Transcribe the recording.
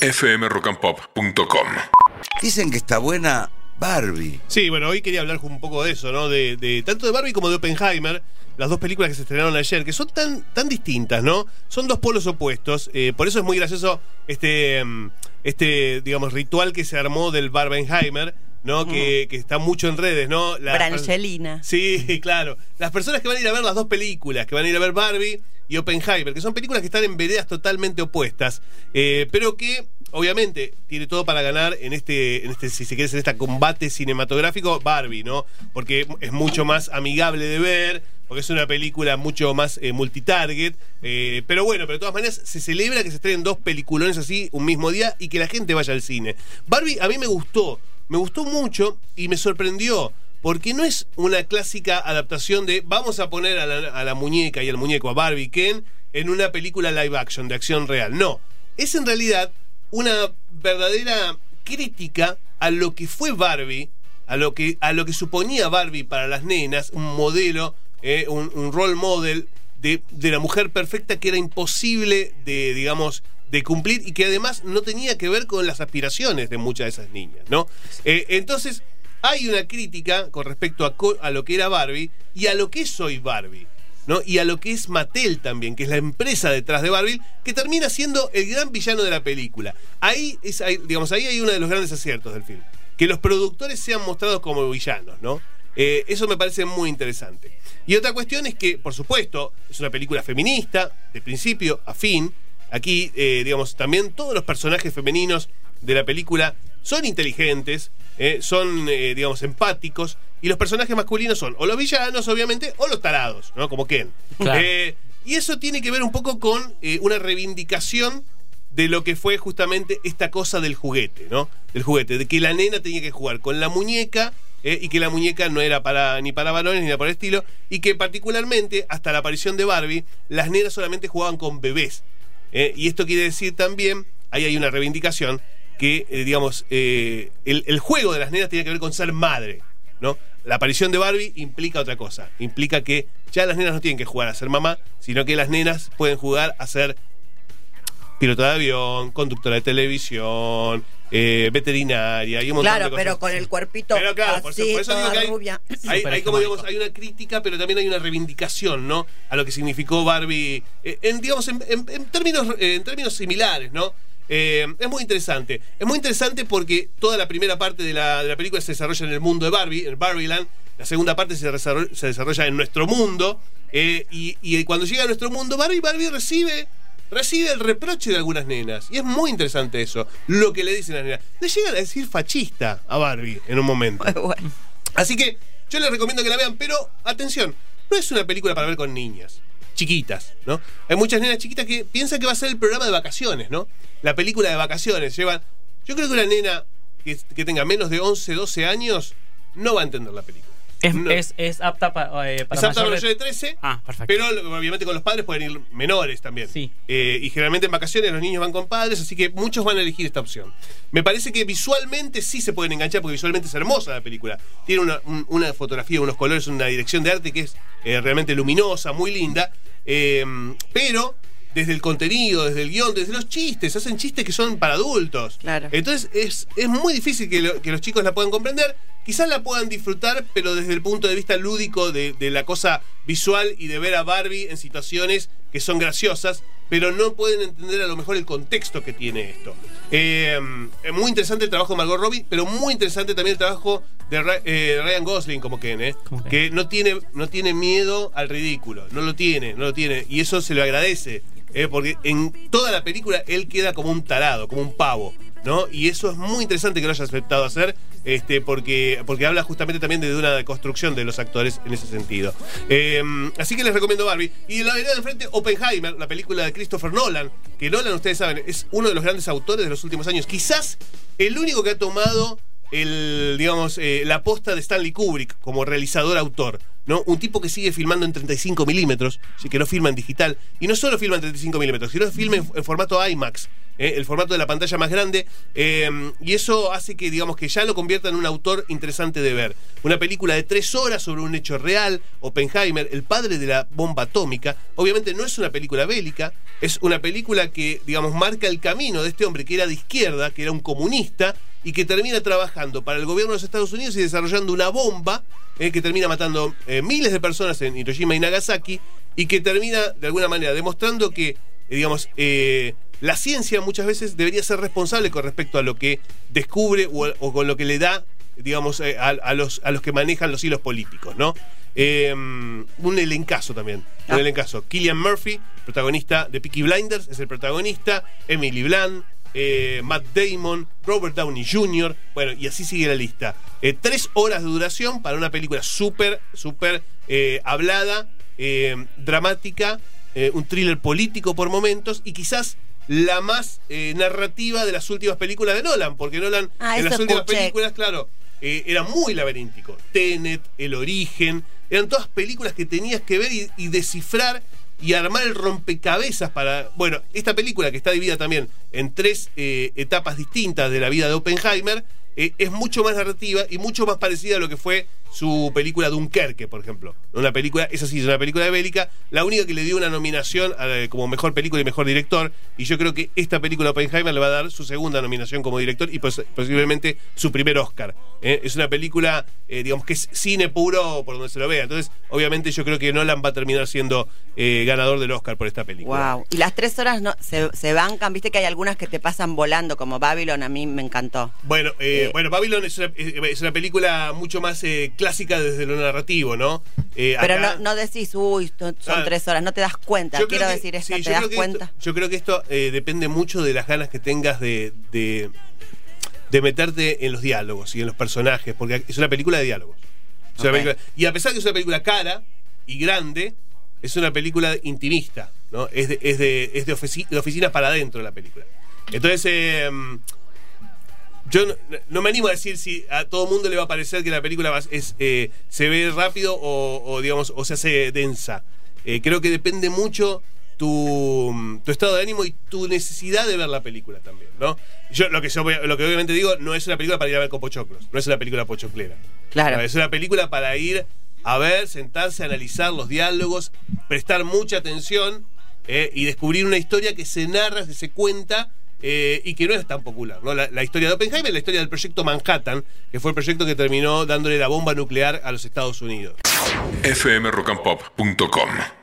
fmrockandpop.com. Dicen que está buena Barbie. Sí, bueno, hoy quería hablar un poco de eso, ¿no? De, de- tanto de Barbie como de Oppenheimer, las dos películas que se estrenaron ayer, que son tan, tan distintas, ¿no? Son dos polos opuestos. eh, por eso es muy gracioso este, mm, este, digamos, ritual que se armó del Barbenheimer, ¿no? Que, que está mucho en redes, ¿no? La- Brangelina. Sí, claro. Las personas que van a ir a ver las dos películas, que van a ir a ver Barbie y Oppenheimer, que son películas que están en veredas totalmente opuestas, eh, pero que obviamente tiene todo para ganar en este, en este, si se quiere, en este combate cinematográfico Barbie, ¿no? Porque es mucho más amigable de ver, porque es una película mucho más eh, multitarget, eh, pero bueno, pero de todas maneras se celebra que se estrenen dos peliculones así un mismo día y que la gente vaya al cine. Barbie a mí me gustó, me gustó mucho y me sorprendió. Porque no es una clásica adaptación de vamos a poner a la, a la muñeca y al muñeco, a Barbie Ken, en una película live action, de acción real. No. Es en realidad una verdadera crítica a lo que fue Barbie, a lo que, a lo que suponía Barbie para las nenas, un modelo, eh, un, un role model de, de la mujer perfecta que era imposible de, digamos, de cumplir y que además no tenía que ver con las aspiraciones de muchas de esas niñas, ¿no? Eh, entonces, hay una crítica con respecto a, lo que era Barbie y a lo que es hoy Barbie. ¿no? Y a lo que es Mattel también, que es la empresa detrás de Barbie, que termina siendo el gran villano de la película. Ahí, es, ahí, digamos, ahí hay uno de los grandes aciertos del film. Que los productores sean mostrados como villanos, ¿no? Eh, eso me parece muy interesante. Y otra cuestión es que, por supuesto, es una película feminista, de principio a fin. Aquí, eh, digamos, también todos los personajes femeninos de la película son inteligentes, eh, son, eh, digamos, empáticos. Y los personajes masculinos son o los villanos, obviamente, o los tarados, ¿no? Como Ken. Claro. Eh, y eso tiene que ver un poco con una reivindicación de lo que fue justamente esta cosa del juguete, ¿no? Del juguete, de que la nena tenía que jugar con la muñeca eh, y que la muñeca no era para ni para varones ni nada por el estilo, y que particularmente hasta la aparición de Barbie, las nenas solamente jugaban con bebés. Eh, y esto quiere decir también, ahí hay una reivindicación, que, eh, digamos, eh, el, el juego de las nenas tiene que ver con ser madre, ¿no? La aparición de Barbie implica otra cosa, implica que ya las nenas no tienen que jugar a ser mamá, sino que las nenas pueden jugar a ser piloto de avión, conductora de televisión, eh, veterinaria y un montón Claro, de cosas. pero con el cuerpito Pero claro, por así, por eso digo que hay, rubia. hay- como digamos, hay una crítica, pero también hay una reivindicación, ¿no? A lo que significó Barbie, eh, en, digamos, en, en- en términos, eh, en términos similares, ¿no? Eh, es muy interesante. Es muy interesante porque toda la primera parte de la, de la película se desarrolla en el mundo de Barbie, en Barbieland. La segunda parte se desarrolla, se desarrolla en nuestro mundo. eh, y, y cuando llega a nuestro mundo, Barbie, Barbie recibe recibe el reproche de algunas nenas. Y es muy interesante eso, lo que le dicen las nenas. Le llegan a decir fascista a Barbie en un momento. Así que yo les recomiendo que la vean, pero atención, no es una película para ver con niñas, chiquitas, ¿no? Hay muchas nenas chiquitas que piensan que va a ser el programa de vacaciones, ¿no? La película de vacaciones. Llevan. Yo creo que una nena que, que tenga menos de 11, 12 años no va a entender la película. Es, No. es, es apta pa- eh, para Es apta para mayor mayores de 13, Ah, perfecto. pero obviamente con los padres pueden ir menores también. Sí. Eh, y generalmente en vacaciones los niños van con padres, así que muchos van a elegir esta opción. Me parece que visualmente sí se pueden enganchar, porque visualmente es hermosa la película. Tiene una, un- una fotografía, unos colores, una dirección de arte que es eh, realmente luminosa, muy linda. Eh, pero desde el contenido, desde el guion, desde los chistes, hacen chistes que son para adultos. Claro. Entonces es, es muy difícil que, lo- que los chicos la puedan comprender. Quizás la puedan disfrutar, pero desde el punto de vista lúdico de, de la cosa visual y de ver a Barbie en situaciones que son graciosas, pero no pueden entender a lo mejor el contexto que tiene esto. Eh, es muy interesante el trabajo de Margot Robbie, pero muy interesante también el trabajo de Ra- eh, Ryan Gosling como Ken, ¿eh? Como Ken. que no tiene, no tiene miedo al ridículo, no lo tiene, no lo tiene, y eso se lo agradece, ¿eh? porque en toda la película él queda como un tarado, como un pavo, ¿no? Y eso es muy interesante que lo haya aceptado hacer, este, porque, porque habla justamente también de una construcción de los actores en ese sentido. Eh, así que les recomiendo Barbie. Y la vereda de enfrente, Oppenheimer, la película de Christopher Nolan, que Nolan, ustedes saben, es uno de los grandes autores de los últimos años, quizás el único que ha tomado el, digamos, eh, la posta de Stanley Kubrick como realizador-autor. ¿no? Un tipo que sigue filmando en 35 milímetros, así que no filma en digital. Y no solo filma en 35 milímetros, sino que filma en formato IMAX. Eh, el formato de la pantalla más grande, eh, y eso hace que, digamos, que ya lo convierta en un autor interesante de ver. Una película de tres horas sobre un hecho real, Oppenheimer, el padre de la bomba atómica, obviamente no es una película bélica, es una película que, digamos, marca el camino de este hombre que era de izquierda, que era un comunista, y que termina trabajando para el gobierno de los Estados Unidos y desarrollando una bomba eh, que termina matando miles de personas en Hiroshima y Nagasaki y que termina de alguna manera demostrando que, digamos, la ciencia muchas veces debería ser responsable con respecto a lo que descubre o, con lo que le da, digamos, a, los, a los que manejan los hilos políticos, ¿no? un elencazo también. Un ah. elencazo. Killian Murphy, protagonista de Peaky Blinders, es el protagonista. Emily Blunt, eh, Matt Damon, Robert Downey Jr., bueno, y así sigue la lista. Eh, tres horas de duración para una película súper, súper eh, hablada, dramática, un thriller político por momentos y quizás la más narrativa de las últimas películas de Nolan, porque Nolan ah, en las últimas películas, claro, era muy laberíntico. Tenet, El Origen, eran todas películas que tenías que ver y descifrar y armar el rompecabezas para. Bueno, esta película que está dividida también en tres eh, etapas distintas de la vida de Oppenheimer eh, es mucho más narrativa y mucho más parecida a lo que fue su película Dunkerque, por ejemplo. Una película, esa sí es una película de bélica, la única que le dio una nominación como mejor película y mejor director. Y yo creo que esta película Oppenheimer le va a dar su segunda nominación como director y posiblemente su primer Oscar. ¿eh? Es una película, eh, digamos que es cine puro por donde se lo vea. Entonces, obviamente, yo creo que Nolan va a terminar siendo eh, ganador del Oscar por esta película. Wow. Y las tres horas no, se, se, bancan, viste que hay algunas que te pasan volando, como Babylon, a mí me encantó. Bueno, bueno Babylon es una, es una película mucho más clásica desde lo narrativo, ¿no? Eh, Pero no, no, decís, uy, son ah, tres horas, no te das cuenta. Quiero decir, esta, ¿te das cuenta? yo creo que esto eh, depende mucho de las ganas que tengas de, de, meterte en los diálogos y en los personajes, porque es una película de diálogos. y a pesar que es una película cara y grande, es una película intimista, ¿no? Es de, es de, es de, oficina para adentro la película. Entonces, eh, yo no, me animo a decir si a todo mundo le va a parecer que la película es, eh, se ve rápido o, digamos o se hace densa. Eh, creo que depende mucho tu, estado de ánimo y tu necesidad de ver la película también, ¿no? Yo lo que lo que obviamente digo no es una película para ir a ver con pochoclos, no es una película pochoclera. Claro. Es una película para ir a ver, sentarse, analizar los diálogos, prestar mucha atención eh, y descubrir una historia que se narra, que se cuenta eh, y que no es tan popular. ¿no? La, historia de Oppenheimer es la historia del proyecto Manhattan, que fue el proyecto que terminó dándole la bomba nuclear a los Estados Unidos. fmrockandpop.com